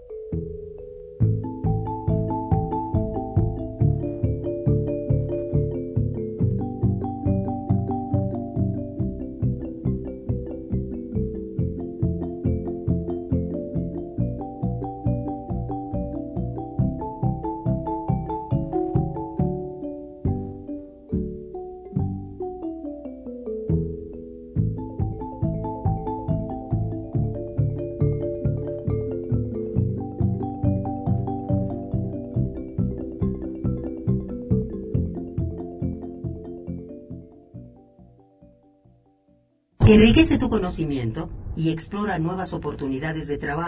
Enriquece tu conocimiento y explora nuevas oportunidades de trabajo.